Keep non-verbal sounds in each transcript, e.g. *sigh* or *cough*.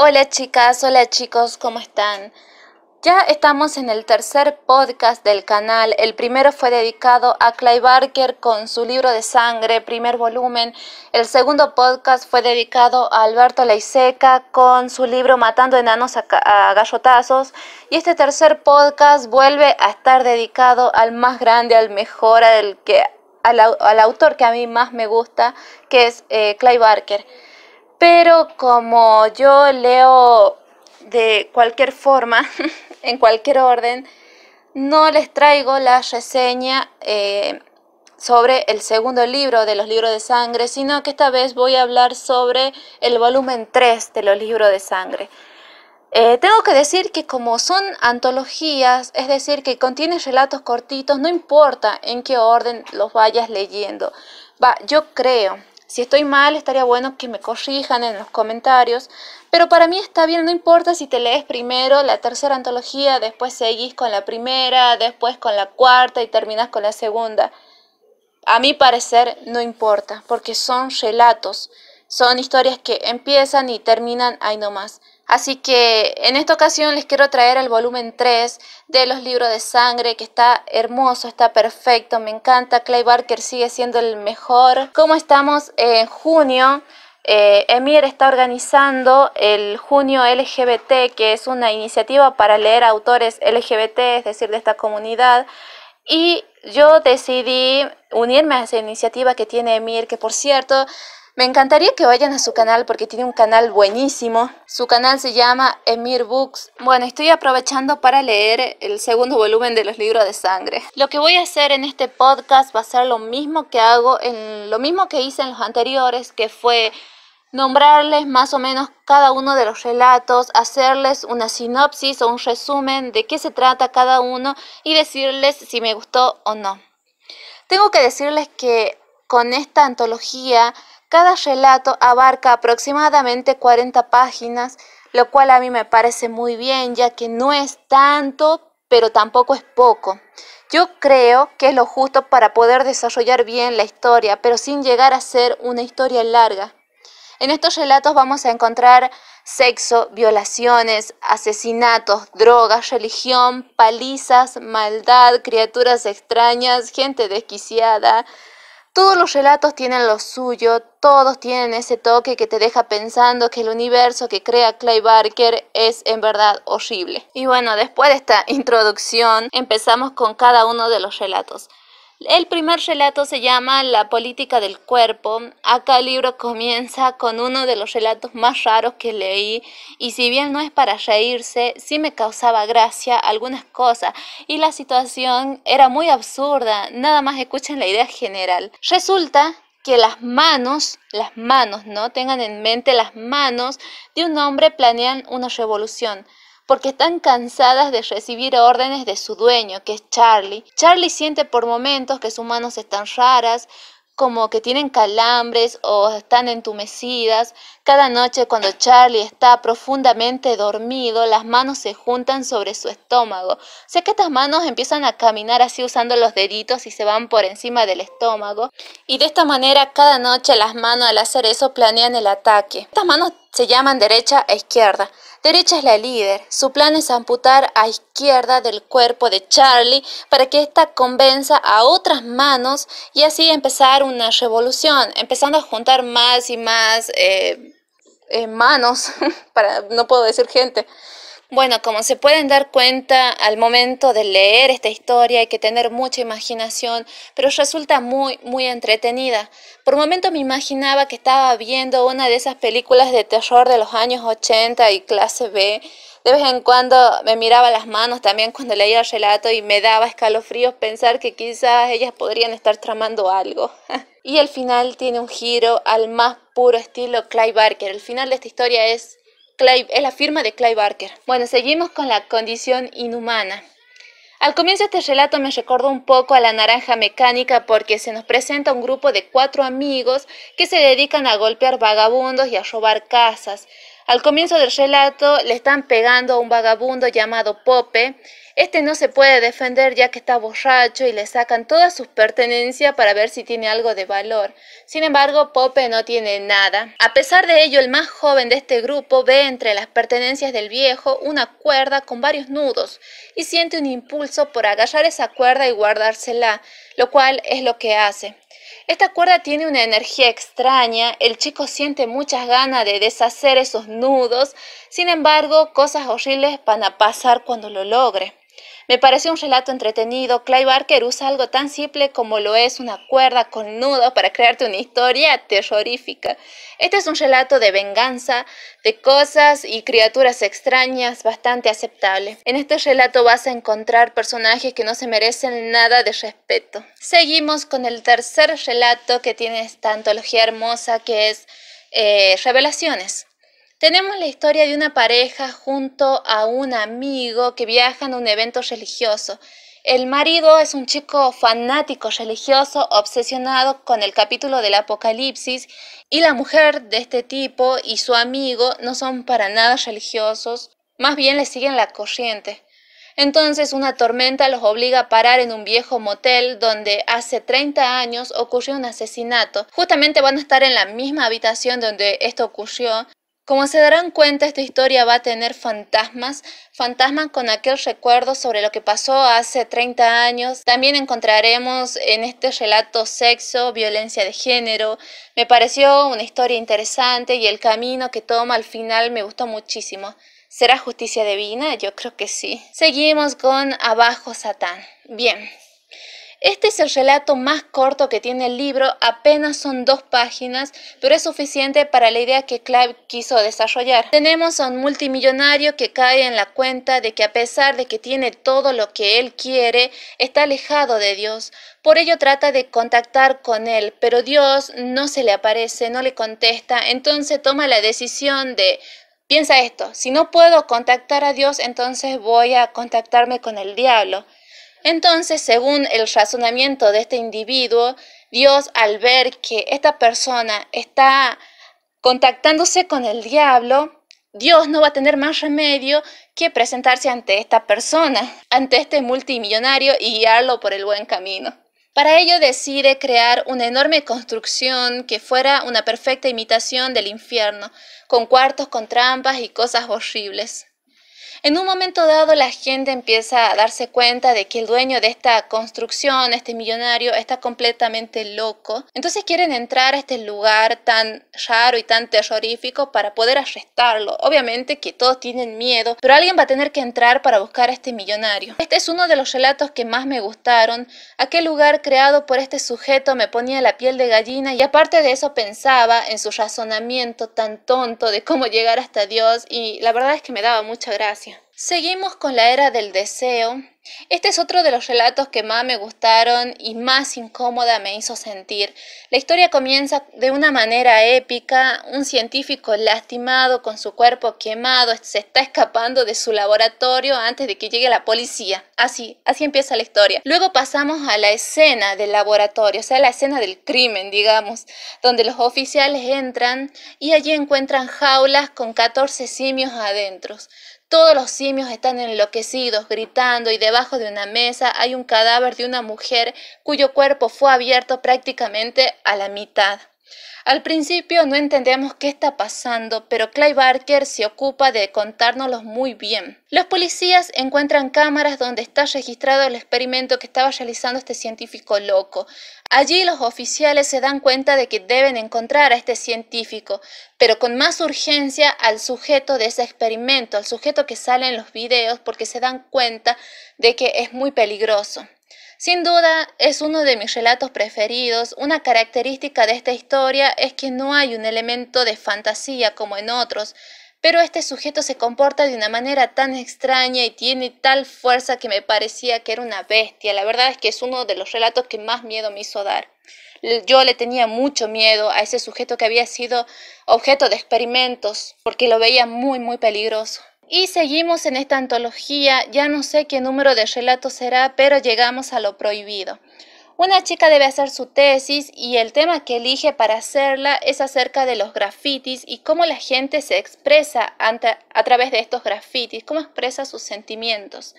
Hola chicas, hola chicos, ¿cómo están? Ya estamos en el tercer podcast del canal. El primero fue dedicado a Clay Barker con su libro de sangre, primer volumen. El segundo podcast fue dedicado a Alberto Leiseca con su libro Matando enanos a, gallotazos. Y este tercer podcast vuelve a estar dedicado al más grande, al mejor, al, que, al, autor que a mí más me gusta, que es eh, Clay Barker. Pero como yo leo de cualquier forma, *laughs* en cualquier orden, no les traigo la reseña eh, sobre el segundo libro de los libros de sangre, sino que esta vez voy a hablar sobre el volumen 3 de los libros de sangre. Eh, tengo que decir que como son antologías, es decir, que contienen relatos cortitos, no importa en qué orden los vayas leyendo. Va, yo creo si estoy mal, estaría bueno que me corrijan en los comentarios, pero para mí está bien, no importa si te lees primero la tercera antología, después seguís con la primera, después con la cuarta y terminas con la segunda. A mi parecer no importa, porque son relatos, son historias que empiezan y terminan ahí nomás. Así que en esta ocasión les quiero traer el volumen 3 de los libros de sangre, que está hermoso, está perfecto, me encanta. Clay Barker sigue siendo el mejor. Como estamos en junio, eh, Emir está organizando el Junio LGBT, que es una iniciativa para leer autores LGBT, es decir, de esta comunidad. Y yo decidí unirme a esa iniciativa que tiene Emir, que por cierto me encantaría que vayan a su canal porque tiene un canal buenísimo. Su canal se llama Emir Books. Bueno, estoy aprovechando para leer el segundo volumen de los libros de sangre. Lo que voy a hacer en este podcast va a ser lo mismo que hago en lo mismo que hice en los anteriores, que fue nombrarles más o menos cada uno de los relatos, hacerles una sinopsis o un resumen de qué se trata cada uno y decirles si me gustó o no. Tengo que decirles que con esta antología cada relato abarca aproximadamente 40 páginas, lo cual a mí me parece muy bien, ya que no es tanto, pero tampoco es poco. Yo creo que es lo justo para poder desarrollar bien la historia, pero sin llegar a ser una historia larga. En estos relatos vamos a encontrar sexo, violaciones, asesinatos, drogas, religión, palizas, maldad, criaturas extrañas, gente desquiciada, todos los relatos tienen lo suyo, todos tienen ese toque que te deja pensando que el universo que crea Clay Barker es en verdad horrible. Y bueno, después de esta introducción empezamos con cada uno de los relatos. El primer relato se llama La política del cuerpo. Acá el libro comienza con uno de los relatos más raros que leí y si bien no es para reírse, sí me causaba gracia algunas cosas y la situación era muy absurda. Nada más escuchen la idea general. Resulta que las manos, las manos, ¿no? Tengan en mente las manos de un hombre planean una revolución porque están cansadas de recibir órdenes de su dueño, que es Charlie. Charlie siente por momentos que sus manos están raras, como que tienen calambres o están entumecidas. Cada noche cuando Charlie está profundamente dormido, las manos se juntan sobre su estómago. O sea que estas manos empiezan a caminar así usando los deditos y se van por encima del estómago. Y de esta manera cada noche las manos al hacer eso planean el ataque. Estas manos se llaman derecha e izquierda. Derecha es la líder. Su plan es amputar a izquierda del cuerpo de Charlie para que ésta convenza a otras manos y así empezar una revolución, empezando a juntar más y más eh, eh, manos, *laughs* para no puedo decir gente. Bueno, como se pueden dar cuenta al momento de leer esta historia hay que tener mucha imaginación, pero resulta muy, muy entretenida. Por un momento me imaginaba que estaba viendo una de esas películas de terror de los años 80 y clase B. De vez en cuando me miraba las manos también cuando leía el relato y me daba escalofríos pensar que quizás ellas podrían estar tramando algo. *laughs* y el final tiene un giro al más puro estilo Clive Barker. El final de esta historia es es la firma de Clive Barker. Bueno, seguimos con la condición inhumana. Al comienzo este relato me recordó un poco a la naranja mecánica porque se nos presenta un grupo de cuatro amigos que se dedican a golpear vagabundos y a robar casas. Al comienzo del relato le están pegando a un vagabundo llamado Pope. Este no se puede defender ya que está borracho y le sacan todas sus pertenencias para ver si tiene algo de valor. Sin embargo, Pope no tiene nada. A pesar de ello, el más joven de este grupo ve entre las pertenencias del viejo una cuerda con varios nudos y siente un impulso por agarrar esa cuerda y guardársela, lo cual es lo que hace. Esta cuerda tiene una energía extraña, el chico siente muchas ganas de deshacer esos nudos, sin embargo, cosas horribles van a pasar cuando lo logre. Me pareció un relato entretenido. Clay Barker usa algo tan simple como lo es una cuerda con nudo para crearte una historia terrorífica. Este es un relato de venganza, de cosas y criaturas extrañas bastante aceptable. En este relato vas a encontrar personajes que no se merecen nada de respeto. Seguimos con el tercer relato que tiene esta antología hermosa que es eh, Revelaciones. Tenemos la historia de una pareja junto a un amigo que viajan a un evento religioso. El marido es un chico fanático religioso, obsesionado con el capítulo del Apocalipsis, y la mujer de este tipo y su amigo no son para nada religiosos, más bien le siguen la corriente. Entonces una tormenta los obliga a parar en un viejo motel donde hace 30 años ocurrió un asesinato. Justamente van a estar en la misma habitación donde esto ocurrió como se darán cuenta, esta historia va a tener fantasmas, fantasmas con aquel recuerdo sobre lo que pasó hace 30 años. También encontraremos en este relato sexo, violencia de género. Me pareció una historia interesante y el camino que toma al final me gustó muchísimo. ¿Será justicia divina? Yo creo que sí. Seguimos con Abajo Satán. Bien, este es el relato más corto que tiene el libro, apenas son dos páginas, pero es suficiente para la idea que Clive quiso desarrollar. Tenemos a un multimillonario que cae en la cuenta de que a pesar de que tiene todo lo que él quiere, está alejado de Dios. Por ello trata de contactar con él, pero Dios no se le aparece, no le contesta, entonces toma la decisión de Piensa esto, si no puedo contactar a Dios, entonces voy a contactarme con el diablo. Entonces, según el razonamiento de este individuo, Dios al ver que esta persona está contactándose con el diablo, Dios no va a tener más remedio que presentarse ante esta persona, ante este multimillonario y guiarlo por el buen camino. Para ello decide crear una enorme construcción que fuera una perfecta imitación del infierno, con cuartos con trampas y cosas horribles. En un momento dado la gente empieza a darse cuenta de que el dueño de esta construcción, este millonario, está completamente loco. Entonces quieren entrar a este lugar tan raro y tan terrorífico para poder arrestarlo. Obviamente que todos tienen miedo, pero alguien va a tener que entrar para buscar a este millonario. Este es uno de los relatos que más me gustaron. Aquel lugar creado por este sujeto me ponía la piel de gallina y aparte de eso pensaba en su razonamiento tan tonto de cómo llegar hasta Dios y la verdad es que me daba mucha gracia. Seguimos con la era del deseo. Este es otro de los relatos que más me gustaron y más incómoda me hizo sentir. La historia comienza de una manera épica. Un científico lastimado con su cuerpo quemado se está escapando de su laboratorio antes de que llegue la policía. Así, así empieza la historia. Luego pasamos a la escena del laboratorio, o sea, la escena del crimen, digamos, donde los oficiales entran y allí encuentran jaulas con 14 simios adentro. Todos los simios están enloquecidos, gritando, y debajo de una mesa hay un cadáver de una mujer cuyo cuerpo fue abierto prácticamente a la mitad. Al principio no entendemos qué está pasando, pero Clay Barker se ocupa de contárnoslo muy bien. Los policías encuentran cámaras donde está registrado el experimento que estaba realizando este científico loco. Allí los oficiales se dan cuenta de que deben encontrar a este científico, pero con más urgencia al sujeto de ese experimento, al sujeto que sale en los videos, porque se dan cuenta de que es muy peligroso. Sin duda es uno de mis relatos preferidos. Una característica de esta historia es que no hay un elemento de fantasía como en otros, pero este sujeto se comporta de una manera tan extraña y tiene tal fuerza que me parecía que era una bestia. La verdad es que es uno de los relatos que más miedo me hizo dar. Yo le tenía mucho miedo a ese sujeto que había sido objeto de experimentos, porque lo veía muy, muy peligroso. Y seguimos en esta antología, ya no sé qué número de relatos será, pero llegamos a lo prohibido. Una chica debe hacer su tesis y el tema que elige para hacerla es acerca de los grafitis y cómo la gente se expresa a través de estos grafitis, cómo expresa sus sentimientos.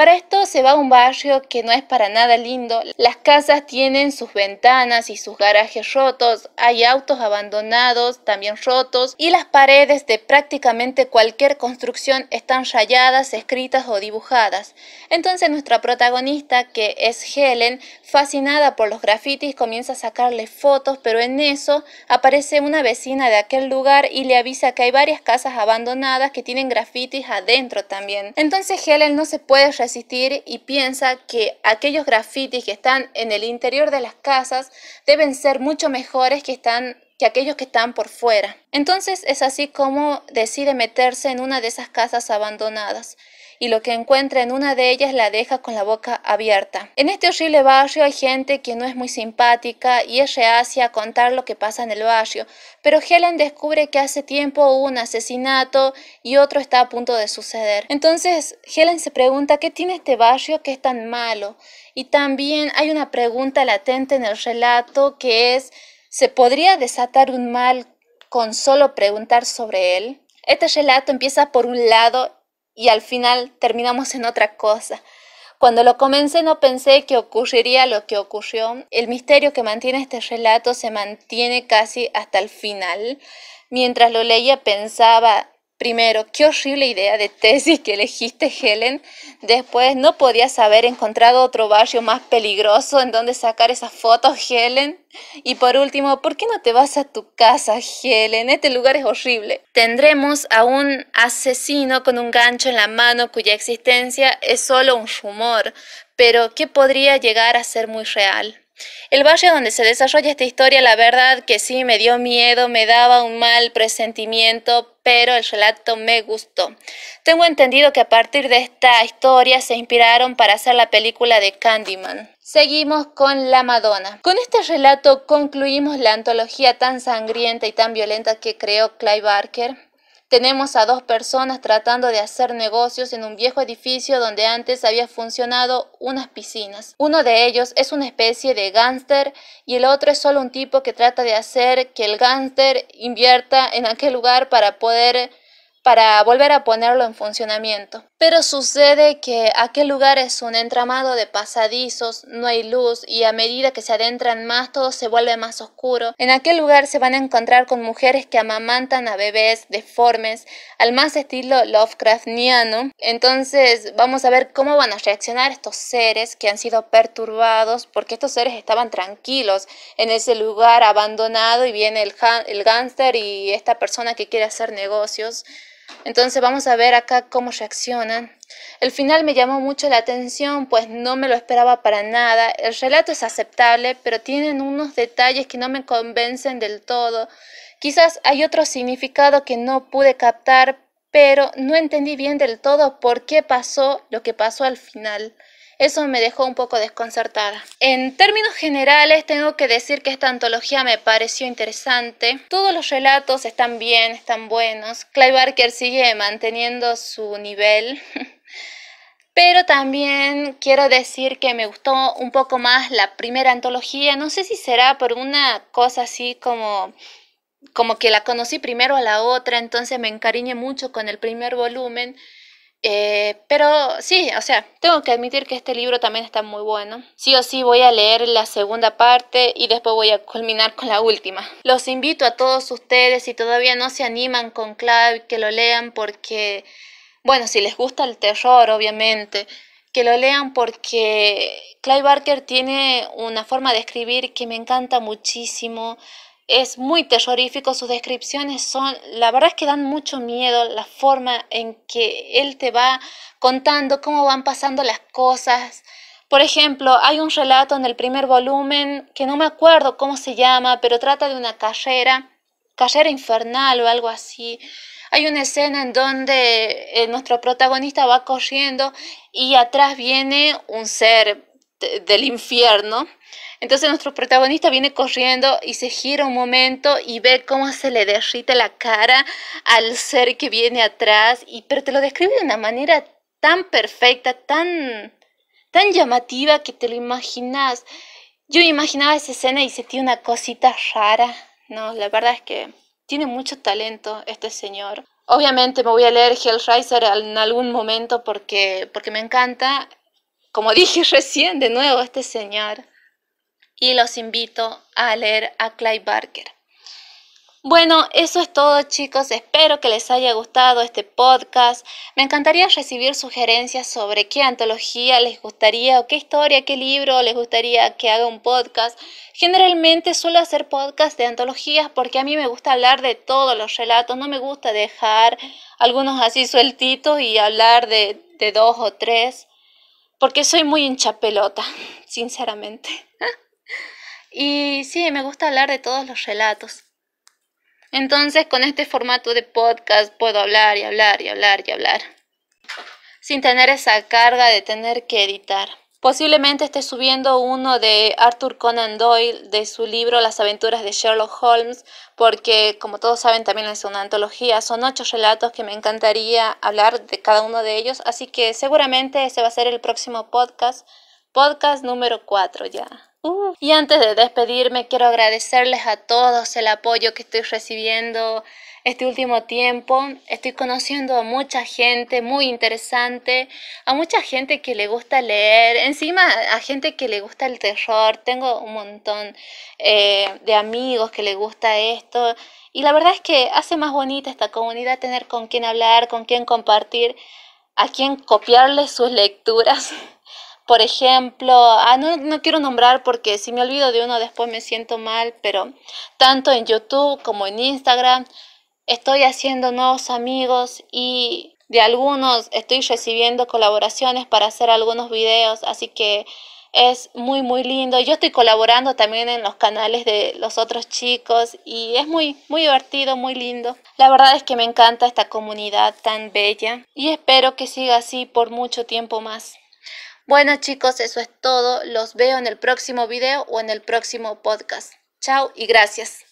Para esto se va a un barrio que no es para nada lindo. Las casas tienen sus ventanas y sus garajes rotos, hay autos abandonados también rotos y las paredes de prácticamente cualquier construcción están rayadas, escritas o dibujadas. Entonces nuestra protagonista, que es Helen, fascinada por los grafitis, comienza a sacarle fotos, pero en eso aparece una vecina de aquel lugar y le avisa que hay varias casas abandonadas que tienen grafitis adentro también. Entonces Helen no se puede y piensa que aquellos grafitis que están en el interior de las casas deben ser mucho mejores que están que aquellos que están por fuera. Entonces es así como decide meterse en una de esas casas abandonadas y lo que encuentra en una de ellas la deja con la boca abierta. En este horrible barrio hay gente que no es muy simpática y es reacia a contar lo que pasa en el barrio, pero Helen descubre que hace tiempo hubo un asesinato y otro está a punto de suceder. Entonces Helen se pregunta qué tiene este barrio que es tan malo y también hay una pregunta latente en el relato que es ¿se podría desatar un mal con solo preguntar sobre él? Este relato empieza por un lado y al final terminamos en otra cosa. Cuando lo comencé no pensé que ocurriría lo que ocurrió. El misterio que mantiene este relato se mantiene casi hasta el final. Mientras lo leía pensaba, Primero, qué horrible idea de tesis que elegiste, Helen. Después, no podías haber encontrado otro barrio más peligroso en donde sacar esas fotos, Helen. Y por último, ¿por qué no te vas a tu casa, Helen? Este lugar es horrible. Tendremos a un asesino con un gancho en la mano cuya existencia es solo un rumor, pero que podría llegar a ser muy real. El barrio donde se desarrolla esta historia, la verdad que sí me dio miedo, me daba un mal presentimiento, pero el relato me gustó. Tengo entendido que a partir de esta historia se inspiraron para hacer la película de Candyman. Seguimos con La Madonna. Con este relato concluimos la antología tan sangrienta y tan violenta que creó Clive Barker. Tenemos a dos personas tratando de hacer negocios en un viejo edificio donde antes había funcionado unas piscinas. Uno de ellos es una especie de gángster y el otro es solo un tipo que trata de hacer que el gángster invierta en aquel lugar para poder para volver a ponerlo en funcionamiento. Pero sucede que aquel lugar es un entramado de pasadizos, no hay luz y a medida que se adentran más todo se vuelve más oscuro. En aquel lugar se van a encontrar con mujeres que amamantan a bebés deformes, al más estilo Lovecraftiano. Entonces vamos a ver cómo van a reaccionar estos seres que han sido perturbados porque estos seres estaban tranquilos en ese lugar abandonado y viene el, el gánster y esta persona que quiere hacer negocios. Entonces vamos a ver acá cómo reaccionan. El final me llamó mucho la atención, pues no me lo esperaba para nada. El relato es aceptable, pero tienen unos detalles que no me convencen del todo. Quizás hay otro significado que no pude captar, pero no entendí bien del todo por qué pasó lo que pasó al final. Eso me dejó un poco desconcertada. En términos generales, tengo que decir que esta antología me pareció interesante. Todos los relatos están bien, están buenos. Clive Barker sigue manteniendo su nivel. *laughs* Pero también quiero decir que me gustó un poco más la primera antología. No sé si será por una cosa así como como que la conocí primero a la otra, entonces me encariñé mucho con el primer volumen eh, pero sí, o sea, tengo que admitir que este libro también está muy bueno. Sí o sí voy a leer la segunda parte y después voy a culminar con la última. Los invito a todos ustedes, si todavía no se animan con Clive, que lo lean porque, bueno, si les gusta el terror, obviamente, que lo lean porque Clive Barker tiene una forma de escribir que me encanta muchísimo es muy terrorífico, sus descripciones son, la verdad es que dan mucho miedo la forma en que él te va contando cómo van pasando las cosas. Por ejemplo, hay un relato en el primer volumen que no me acuerdo cómo se llama, pero trata de una carrera, carrera infernal o algo así. Hay una escena en donde eh, nuestro protagonista va corriendo y atrás viene un ser del infierno entonces nuestro protagonista viene corriendo y se gira un momento y ve cómo se le derrite la cara al ser que viene atrás, y, pero te lo describe de una manera tan perfecta, tan, tan llamativa que te lo imaginas. Yo imaginaba esa escena y sentí una cosita rara. No, la verdad es que tiene mucho talento este señor. Obviamente me voy a leer Hellraiser en algún momento porque, porque me encanta, como *laughs* dije recién, de nuevo este señor. Y los invito a leer a Clive Barker. Bueno, eso es todo chicos, espero que les haya gustado este podcast. Me encantaría recibir sugerencias sobre qué antología les gustaría o qué historia, qué libro les gustaría que haga un podcast. Generalmente suelo hacer podcast de antologías porque a mí me gusta hablar de todos los relatos, no me gusta dejar algunos así sueltitos y hablar de, de dos o tres, porque soy muy hinchapelota, *laughs* sinceramente. Y sí, me gusta hablar de todos los relatos. Entonces con este formato de podcast puedo hablar y hablar y hablar y hablar, sin tener esa carga de tener que editar. Posiblemente esté subiendo uno de Arthur Conan Doyle de su libro Las aventuras de Sherlock Holmes, porque como todos saben también es una antología, son ocho relatos que me encantaría hablar de cada uno de ellos, así que seguramente ese va a ser el próximo podcast, podcast número 4 ya. Uh. Y antes de despedirme, quiero agradecerles a todos el apoyo que estoy recibiendo este último tiempo. Estoy conociendo a mucha gente muy interesante, a mucha gente que le gusta leer, encima a gente que le gusta el terror. Tengo un montón eh, de amigos que le gusta esto. Y la verdad es que hace más bonita esta comunidad tener con quien hablar, con quien compartir, a quien copiarle sus lecturas. *laughs* Por ejemplo, ah, no, no quiero nombrar porque si me olvido de uno después me siento mal, pero tanto en YouTube como en Instagram estoy haciendo nuevos amigos y de algunos estoy recibiendo colaboraciones para hacer algunos videos, así que es muy muy lindo. Yo estoy colaborando también en los canales de los otros chicos y es muy muy divertido, muy lindo. La verdad es que me encanta esta comunidad tan bella y espero que siga así por mucho tiempo más. Bueno chicos, eso es todo. Los veo en el próximo video o en el próximo podcast. Chao y gracias.